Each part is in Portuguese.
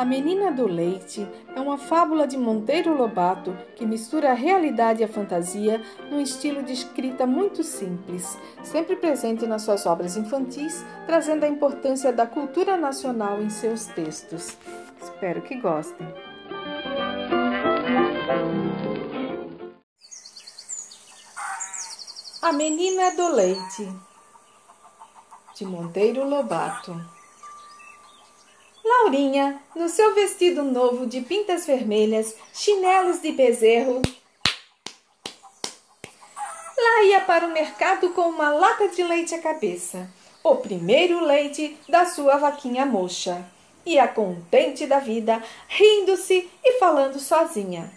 A Menina do Leite é uma fábula de Monteiro Lobato que mistura a realidade e a fantasia num estilo de escrita muito simples, sempre presente nas suas obras infantis, trazendo a importância da cultura nacional em seus textos. Espero que gostem. A Menina do Leite de Monteiro Lobato Laurinha, no seu vestido novo de pintas vermelhas, chinelos de bezerro, lá ia para o mercado com uma lata de leite à cabeça, o primeiro leite da sua vaquinha mocha. Ia contente da vida, rindo-se e falando sozinha.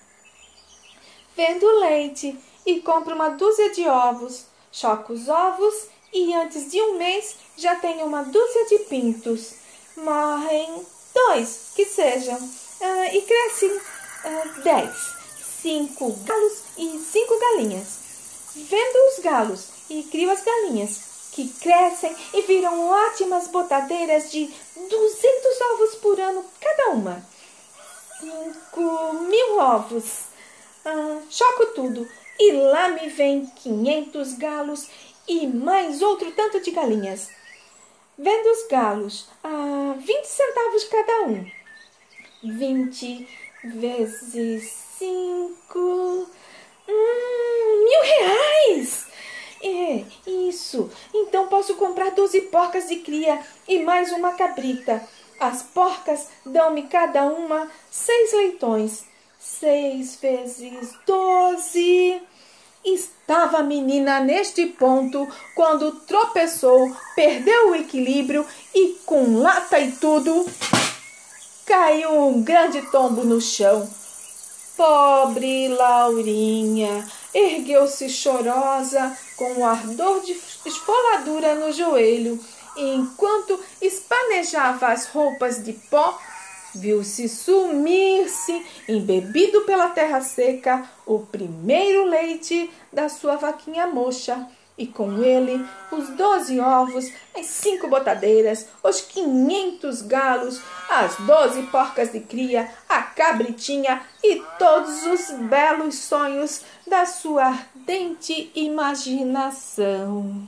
Vendo leite e compro uma dúzia de ovos, choco os ovos e antes de um mês já tenho uma dúzia de pintos morrem dois, que sejam, uh, e crescem uh, dez, cinco galos e cinco galinhas. Vendo os galos e crio as galinhas, que crescem e viram ótimas botadeiras de duzentos ovos por ano cada uma. Cinco mil ovos. Uh, choco tudo e lá me vem quinhentos galos e mais outro tanto de galinhas. Vendo os galos a 20 centavos cada um. 20 vezes 5. Hum, mil reais! É, isso. Então posso comprar 12 porcas de cria e mais uma cabrita. As porcas dão-me cada uma seis leitões. Seis vezes doze. Estava a menina neste ponto quando tropeçou, perdeu o equilíbrio e, com lata e tudo, caiu um grande tombo no chão. Pobre Laurinha ergueu-se chorosa, com um ardor de esfoladura no joelho, e enquanto espanejava as roupas de pó, viu-se sumir-se, embebido pela terra seca, o primeiro leite da sua vaquinha mocha, e com ele os doze ovos, as cinco botadeiras, os quinhentos galos, as doze porcas de cria, a cabritinha e todos os belos sonhos da sua ardente imaginação.